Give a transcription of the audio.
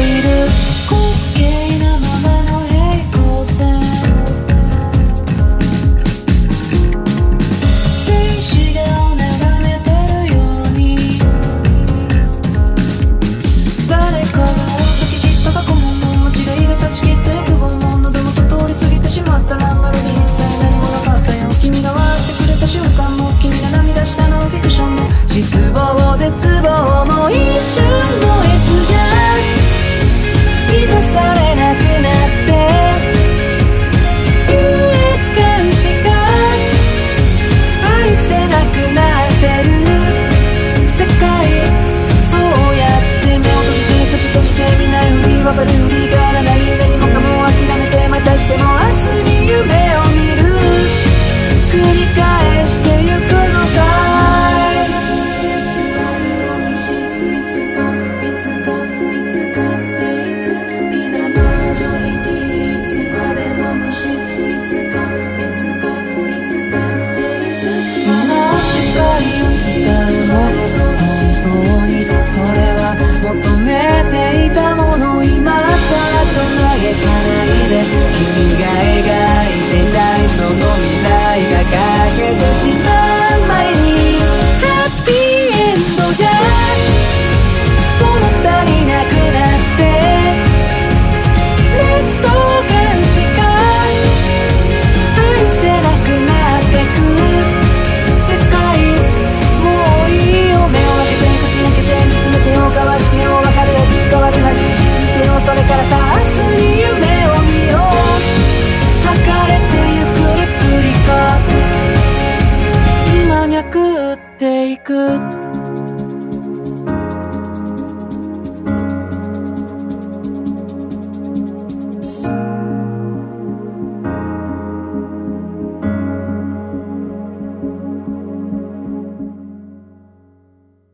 later. Take good.